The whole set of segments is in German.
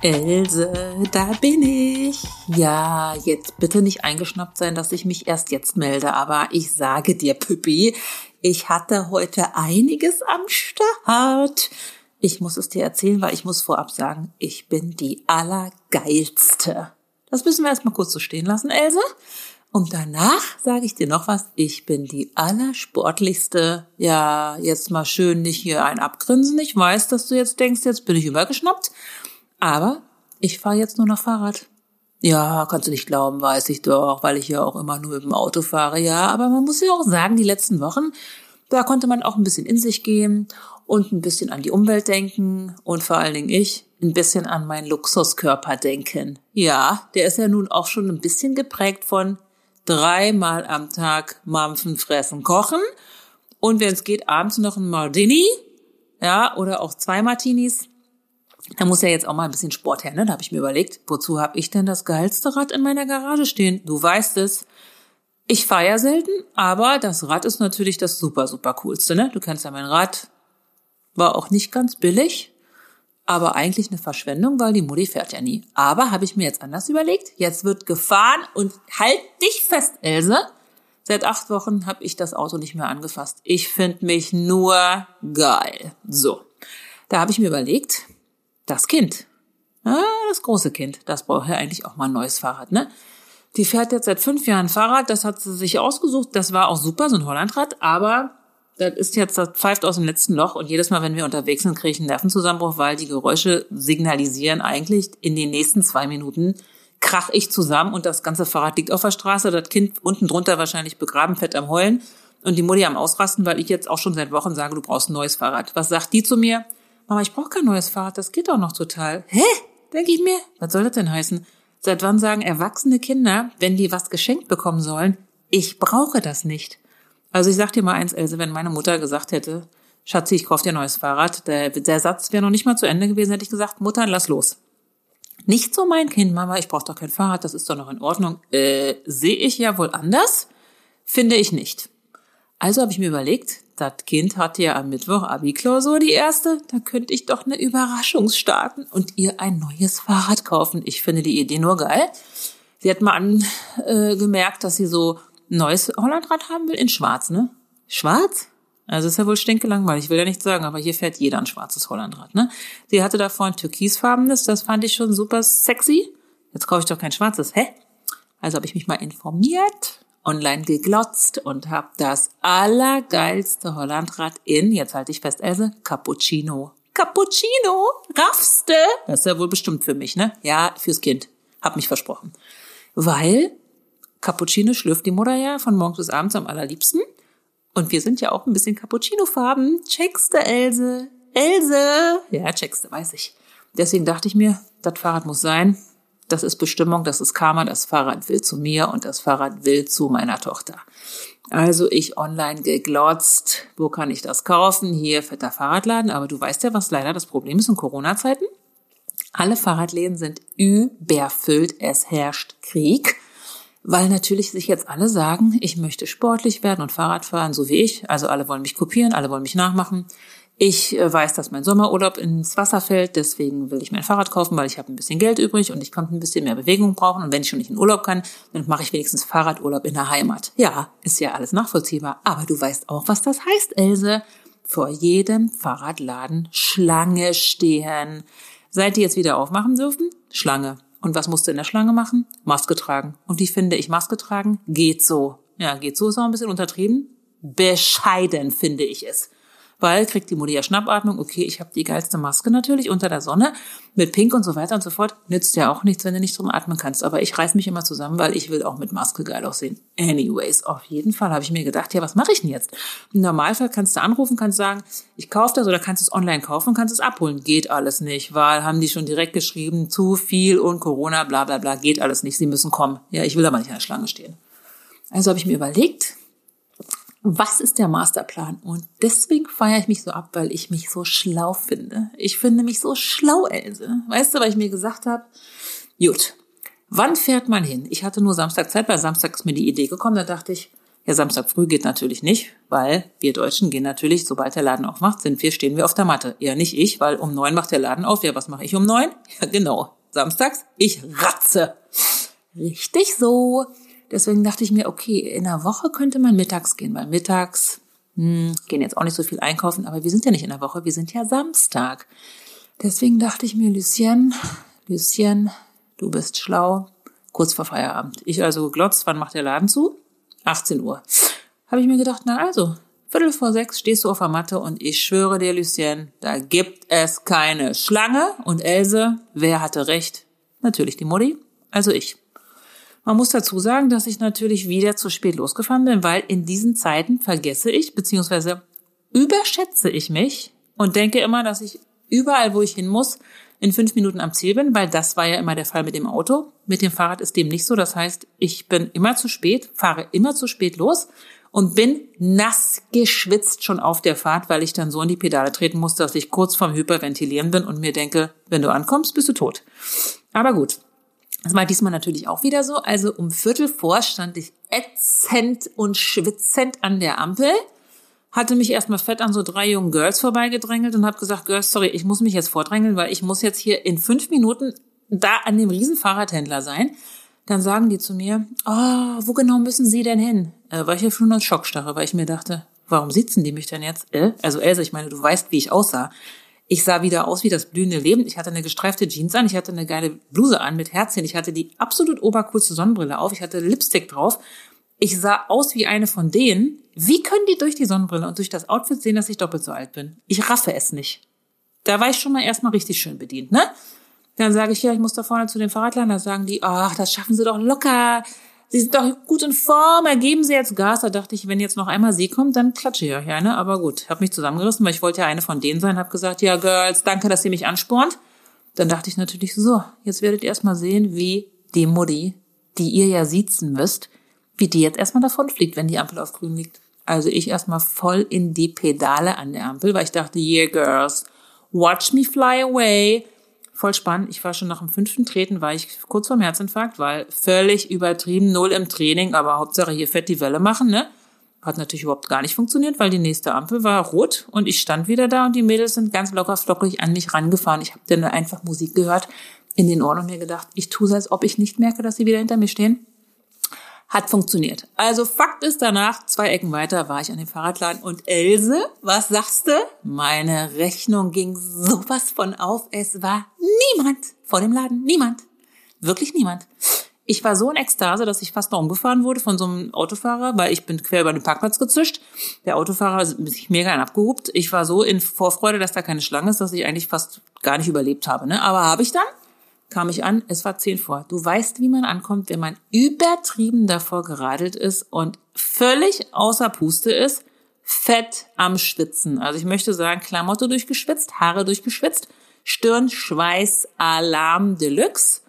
Else, da bin ich. Ja, jetzt bitte nicht eingeschnappt sein, dass ich mich erst jetzt melde, aber ich sage dir, Püppi, ich hatte heute einiges am Start. Ich muss es dir erzählen, weil ich muss vorab sagen, ich bin die Allergeilste. Das müssen wir erstmal kurz so stehen lassen, Else. Und danach sage ich dir noch was, ich bin die Allersportlichste. Ja, jetzt mal schön nicht hier ein abgrinsen. Ich weiß, dass du jetzt denkst, jetzt bin ich übergeschnappt. Aber ich fahre jetzt nur noch Fahrrad. Ja, kannst du nicht glauben, weiß ich doch, weil ich ja auch immer nur mit dem Auto fahre. Ja, aber man muss ja auch sagen, die letzten Wochen, da konnte man auch ein bisschen in sich gehen und ein bisschen an die Umwelt denken und vor allen Dingen ich ein bisschen an meinen Luxuskörper denken. Ja, der ist ja nun auch schon ein bisschen geprägt von dreimal am Tag Mampfen, Fressen, Kochen und wenn es geht, abends noch ein Martini, ja, oder auch zwei Martinis. Da muss ja jetzt auch mal ein bisschen Sport her, ne? Da habe ich mir überlegt, wozu habe ich denn das geilste Rad in meiner Garage stehen? Du weißt es. Ich fahre ja selten, aber das Rad ist natürlich das super, super coolste, ne? Du kennst ja mein Rad. War auch nicht ganz billig, aber eigentlich eine Verschwendung, weil die Mutti fährt ja nie. Aber habe ich mir jetzt anders überlegt. Jetzt wird gefahren und halt dich fest, Else. Seit acht Wochen habe ich das Auto nicht mehr angefasst. Ich finde mich nur geil. So, da habe ich mir überlegt, das Kind, ja, das große Kind, das braucht ja eigentlich auch mal ein neues Fahrrad, ne? Die fährt jetzt seit fünf Jahren Fahrrad, das hat sie sich ausgesucht, das war auch super, so ein Hollandrad, aber das ist jetzt, das pfeift aus dem letzten Loch. Und jedes Mal, wenn wir unterwegs sind, kriege ich einen Nervenzusammenbruch, weil die Geräusche signalisieren eigentlich in den nächsten zwei Minuten krach ich zusammen und das ganze Fahrrad liegt auf der Straße, das Kind unten drunter wahrscheinlich begraben, fett am Heulen. Und die Mutti am Ausrasten, weil ich jetzt auch schon seit Wochen sage, du brauchst ein neues Fahrrad. Was sagt die zu mir? Mama, ich brauche kein neues Fahrrad, das geht doch noch total. Hä? Denke ich mir, was soll das denn heißen? Seit wann sagen erwachsene Kinder, wenn die was geschenkt bekommen sollen, ich brauche das nicht? Also ich sag dir mal eins, Else, wenn meine Mutter gesagt hätte, Schatzi, ich kauf dir ein neues Fahrrad, der, der Satz wäre noch nicht mal zu Ende gewesen, hätte ich gesagt, Mutter, lass los. Nicht so mein Kind, Mama, ich brauche doch kein Fahrrad, das ist doch noch in Ordnung. Äh, sehe ich ja wohl anders? Finde ich nicht. Also habe ich mir überlegt, das Kind hatte ja am Mittwoch Abi-Klausur, die erste. Da könnte ich doch eine Überraschung starten und ihr ein neues Fahrrad kaufen. Ich finde die Idee nur geil. Sie hat mal angemerkt, äh, dass sie so ein neues Hollandrad haben will in schwarz, ne? Schwarz? Also ist ja wohl stinkelangweilig, ich will ja nicht sagen, aber hier fährt jeder ein schwarzes Hollandrad, ne? Sie hatte davor ein türkisfarbenes, das fand ich schon super sexy. Jetzt kaufe ich doch kein schwarzes. Hä? Also habe ich mich mal informiert online geglotzt und habe das allergeilste Hollandrad in, jetzt halte ich fest, Else, Cappuccino. Cappuccino? Raffste? Das ist ja wohl bestimmt für mich, ne? Ja, fürs Kind. Hab mich versprochen. Weil Cappuccino schlürft die Mutter ja von morgens bis abends am allerliebsten. Und wir sind ja auch ein bisschen Cappuccino-Farben. Checkste, Else? Else? Ja, checkste, weiß ich. Deswegen dachte ich mir, das Fahrrad muss sein das ist Bestimmung, das ist Karma, das Fahrrad will zu mir und das Fahrrad will zu meiner Tochter. Also ich online geglotzt, wo kann ich das kaufen? Hier fetter Fahrradladen, aber du weißt ja, was leider das Problem ist in Corona-Zeiten. Alle Fahrradläden sind überfüllt, es herrscht Krieg, weil natürlich sich jetzt alle sagen, ich möchte sportlich werden und Fahrrad fahren, so wie ich. Also alle wollen mich kopieren, alle wollen mich nachmachen. Ich äh, weiß, dass mein Sommerurlaub ins Wasser fällt, deswegen will ich mein Fahrrad kaufen, weil ich habe ein bisschen Geld übrig und ich kann ein bisschen mehr Bewegung brauchen. Und wenn ich schon nicht in Urlaub kann, dann mache ich wenigstens Fahrradurlaub in der Heimat. Ja, ist ja alles nachvollziehbar. Aber du weißt auch, was das heißt, Else. Vor jedem Fahrradladen Schlange stehen. Seit die jetzt wieder aufmachen dürfen? Schlange. Und was musst du in der Schlange machen? Maske tragen. Und wie finde ich Maske tragen? Geht so. Ja, geht so ist auch ein bisschen untertrieben. Bescheiden finde ich es. Weil kriegt die ja Schnappatmung, okay, ich habe die geilste Maske natürlich unter der Sonne mit Pink und so weiter und so fort. Nützt ja auch nichts, wenn du nicht drum atmen kannst. Aber ich reiß mich immer zusammen, weil ich will auch mit Maske geil aussehen. Anyways, auf jeden Fall habe ich mir gedacht, ja, was mache ich denn jetzt? Im Normalfall kannst du anrufen, kannst sagen, ich kaufe das oder kannst es online kaufen kannst es abholen. Geht alles nicht, weil haben die schon direkt geschrieben, zu viel und Corona, bla bla bla, geht alles nicht, sie müssen kommen. Ja, ich will aber nicht in der Schlange stehen. Also habe ich mir überlegt, was ist der Masterplan? Und deswegen feiere ich mich so ab, weil ich mich so schlau finde. Ich finde mich so schlau, Else. Weißt du, weil ich mir gesagt habe, gut, wann fährt man hin? Ich hatte nur Samstag Zeit, weil Samstag ist mir die Idee gekommen. Da dachte ich, ja, Samstag früh geht natürlich nicht, weil wir Deutschen gehen natürlich, sobald der Laden aufmacht, sind wir, stehen wir auf der Matte. Ja, nicht ich, weil um neun macht der Laden auf. Ja, was mache ich um neun? Ja, genau. Samstags, ich ratze. Richtig so. Deswegen dachte ich mir, okay, in der Woche könnte man mittags gehen, weil mittags hm, gehen jetzt auch nicht so viel einkaufen, aber wir sind ja nicht in der Woche, wir sind ja Samstag. Deswegen dachte ich mir, Lucien, Lucien, du bist schlau, kurz vor Feierabend. Ich also geglotzt, wann macht der Laden zu? 18 Uhr. Habe ich mir gedacht, na also, Viertel vor sechs stehst du auf der Matte und ich schwöre dir, Lucien, da gibt es keine Schlange. Und Else, wer hatte recht? Natürlich die Mutti, also ich. Man muss dazu sagen, dass ich natürlich wieder zu spät losgefahren bin, weil in diesen Zeiten vergesse ich, beziehungsweise überschätze ich mich und denke immer, dass ich überall, wo ich hin muss, in fünf Minuten am Ziel bin, weil das war ja immer der Fall mit dem Auto. Mit dem Fahrrad ist dem nicht so. Das heißt, ich bin immer zu spät, fahre immer zu spät los und bin nass geschwitzt schon auf der Fahrt, weil ich dann so in die Pedale treten muss, dass ich kurz vorm Hyperventilieren bin und mir denke, wenn du ankommst, bist du tot. Aber gut, das war diesmal natürlich auch wieder so. Also um Viertel vor stand ich ätzend und schwitzend an der Ampel, hatte mich erstmal fett an so drei jungen Girls vorbeigedrängelt und habe gesagt, Girls, sorry, ich muss mich jetzt vordrängeln, weil ich muss jetzt hier in fünf Minuten da an dem riesen Fahrradhändler sein. Dann sagen die zu mir, oh, wo genau müssen Sie denn hin? Äh, war ich ja schon als Schockstarre, weil ich mir dachte, warum sitzen die mich denn jetzt? Äh? Also Elsa, ich meine, du weißt, wie ich aussah. Ich sah wieder aus wie das blühende Leben. Ich hatte eine gestreifte Jeans an, ich hatte eine geile Bluse an mit Herzchen, ich hatte die absolut obercoolste Sonnenbrille auf, ich hatte Lipstick drauf. Ich sah aus wie eine von denen. Wie können die durch die Sonnenbrille und durch das Outfit sehen, dass ich doppelt so alt bin? Ich raffe es nicht. Da war ich schon mal erstmal richtig schön bedient, ne? Dann sage ich, ja, ich muss da vorne zu den Fahrradlern. Da sagen die, ach, das schaffen sie doch locker. Sie sind doch gut in Form, ergeben Sie jetzt Gas. Da dachte ich, wenn jetzt noch einmal sie kommt, dann klatsche ich euch ja, ne? Aber gut, habe mich zusammengerissen, weil ich wollte ja eine von denen sein, habe gesagt, ja, Girls, danke, dass ihr mich anspornt. Dann dachte ich natürlich so, jetzt werdet ihr erstmal sehen, wie die Mutti, die ihr ja siezen müsst, wie die jetzt erstmal davon fliegt, wenn die Ampel auf grün liegt. Also ich erstmal voll in die Pedale an der Ampel, weil ich dachte, yeah, girls, watch me fly away voll spannend. Ich war schon nach dem fünften Treten, war ich kurz vorm Herzinfarkt, weil völlig übertrieben, null im Training, aber Hauptsache hier fett die Welle machen, ne? Hat natürlich überhaupt gar nicht funktioniert, weil die nächste Ampel war rot und ich stand wieder da und die Mädels sind ganz locker flockig an mich rangefahren. Ich habe dann einfach Musik gehört in den Ohren und mir gedacht, ich tue es, als ob ich nicht merke, dass sie wieder hinter mir stehen. Hat funktioniert. Also Fakt ist danach, zwei Ecken weiter war ich an dem Fahrradladen und Else, was sagst du? Meine Rechnung ging sowas von auf. Es war niemand vor dem Laden. Niemand. Wirklich niemand. Ich war so in Ekstase, dass ich fast noch umgefahren wurde von so einem Autofahrer, weil ich bin quer über den Parkplatz gezischt. Der Autofahrer ist sich mega abgehupt. Ich war so in Vorfreude, dass da keine Schlange ist, dass ich eigentlich fast gar nicht überlebt habe. Ne? Aber habe ich dann kam ich an, es war zehn vor. Du weißt, wie man ankommt, wenn man übertrieben davor geradelt ist und völlig außer Puste ist, fett am Schwitzen. Also ich möchte sagen, Klamotte durchgeschwitzt, Haare durchgeschwitzt, Stirn, Schweiß, Alarm Deluxe.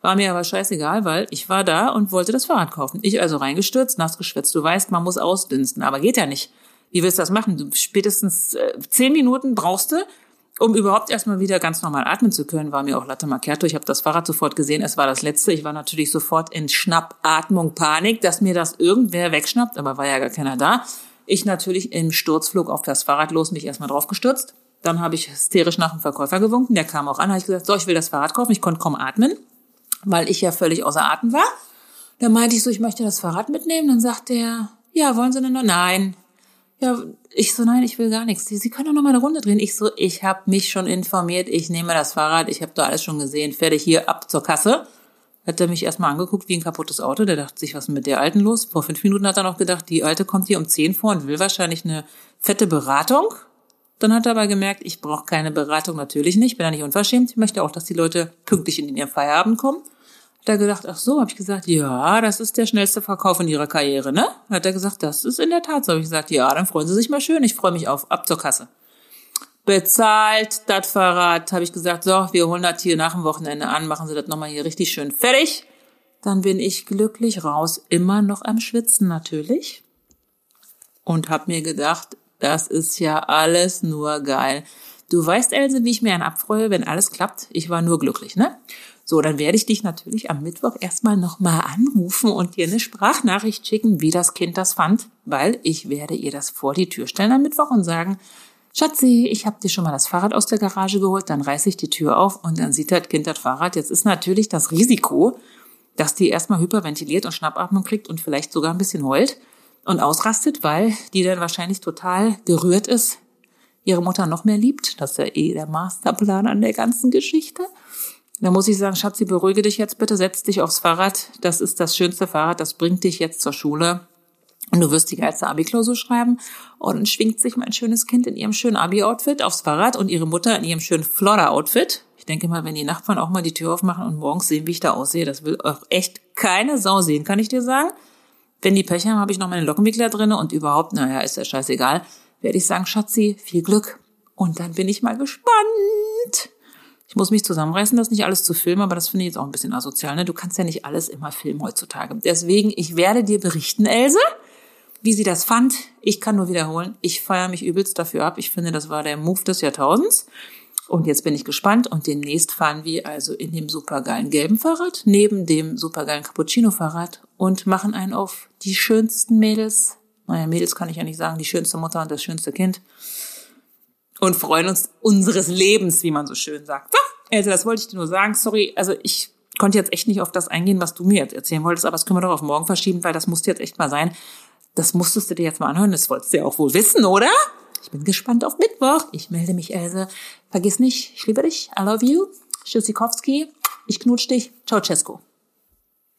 War mir aber scheißegal, weil ich war da und wollte das Fahrrad kaufen. Ich also reingestürzt, nass geschwitzt. Du weißt, man muss ausdünsten, aber geht ja nicht. Wie willst du das machen? Du spätestens äh, zehn Minuten brauchst du, um überhaupt erstmal wieder ganz normal atmen zu können, war mir auch Latte Macchiato. Ich habe das Fahrrad sofort gesehen. Es war das letzte. Ich war natürlich sofort in Schnappatmung, Panik, dass mir das irgendwer wegschnappt, aber war ja gar keiner da. Ich natürlich im Sturzflug auf das Fahrrad los, mich erstmal draufgestürzt. Dann habe ich hysterisch nach dem Verkäufer gewunken. Der kam auch an, habe ich gesagt, so, ich will das Fahrrad kaufen. Ich konnte kaum atmen, weil ich ja völlig außer Atem war. Dann meinte ich so, ich möchte das Fahrrad mitnehmen. Dann sagt er, ja, wollen Sie denn noch? Nein. Ja, ich so, nein, ich will gar nichts. Sie, Sie können doch noch mal eine Runde drehen. Ich so, ich habe mich schon informiert, ich nehme das Fahrrad, ich habe da alles schon gesehen, fertig hier ab zur Kasse. Hat er mich erstmal angeguckt wie ein kaputtes Auto. Der dachte sich, was ist mit der Alten los? Vor fünf Minuten hat er noch gedacht, die Alte kommt hier um zehn vor und will wahrscheinlich eine fette Beratung. Dann hat er aber gemerkt, ich brauche keine Beratung, natürlich nicht, bin ja nicht unverschämt. Ich möchte auch, dass die Leute pünktlich in ihren Feierabend kommen. Er gedacht, ach so, habe ich gesagt, ja, das ist der schnellste Verkauf in ihrer Karriere, ne? Hat er gesagt, das ist in der Tat so. Habe ich gesagt, ja, dann freuen Sie sich mal schön, ich freue mich auf, ab zur Kasse. Bezahlt das Fahrrad, habe ich gesagt, so, wir holen das hier nach dem Wochenende an, machen Sie das nochmal hier richtig schön fertig. Dann bin ich glücklich raus, immer noch am Schwitzen natürlich. Und habe mir gedacht, das ist ja alles nur geil. Du weißt, Else, wie ich mir einen abfreue, wenn alles klappt. Ich war nur glücklich, ne? So, dann werde ich dich natürlich am Mittwoch erstmal nochmal anrufen und dir eine Sprachnachricht schicken, wie das Kind das fand, weil ich werde ihr das vor die Tür stellen am Mittwoch und sagen, Schatzi, ich habe dir schon mal das Fahrrad aus der Garage geholt, dann reiße ich die Tür auf und dann sieht das Kind das Fahrrad. Jetzt ist natürlich das Risiko, dass die erstmal hyperventiliert und Schnappatmung kriegt und vielleicht sogar ein bisschen heult und ausrastet, weil die dann wahrscheinlich total gerührt ist, ihre Mutter noch mehr liebt. Das ist ja eh der Masterplan an der ganzen Geschichte. Da muss ich sagen, Schatzi, beruhige dich jetzt bitte, setz dich aufs Fahrrad. Das ist das schönste Fahrrad, das bringt dich jetzt zur Schule. Und du wirst die geilste Abi-Klausur schreiben. Und dann schwingt sich mein schönes Kind in ihrem schönen Abi-Outfit aufs Fahrrad und ihre Mutter in ihrem schönen Flodder-Outfit. Ich denke mal, wenn die Nachbarn auch mal die Tür aufmachen und morgens sehen, wie ich da aussehe, das will auch echt keine Sau sehen, kann ich dir sagen. Wenn die Pech haben, habe ich noch meine Lockenwickler drinne und überhaupt, naja, ist ja scheißegal, werde ich sagen, Schatzi, viel Glück. Und dann bin ich mal gespannt. Ich muss mich zusammenreißen, das nicht alles zu filmen, aber das finde ich jetzt auch ein bisschen asozial. Ne? Du kannst ja nicht alles immer filmen heutzutage. Deswegen, ich werde dir berichten, Else, wie sie das fand. Ich kann nur wiederholen, ich feiere mich übelst dafür ab. Ich finde, das war der Move des Jahrtausends. Und jetzt bin ich gespannt und demnächst fahren wir also in dem supergeilen gelben Fahrrad, neben dem supergeilen Cappuccino-Fahrrad und machen einen auf die schönsten Mädels. Naja, Mädels kann ich ja nicht sagen, die schönste Mutter und das schönste Kind. Und freuen uns unseres Lebens, wie man so schön sagt. So, also das wollte ich dir nur sagen. Sorry, also ich konnte jetzt echt nicht auf das eingehen, was du mir jetzt erzählen wolltest, aber das können wir doch auf morgen verschieben, weil das musste jetzt echt mal sein. Das musstest du dir jetzt mal anhören, das wolltest du ja auch wohl wissen, oder? Ich bin gespannt auf Mittwoch. Ich melde mich, Else. Vergiss nicht, ich liebe dich. I love you. Tschüssikowski. Ich knutsch dich. Ciao, Cesco.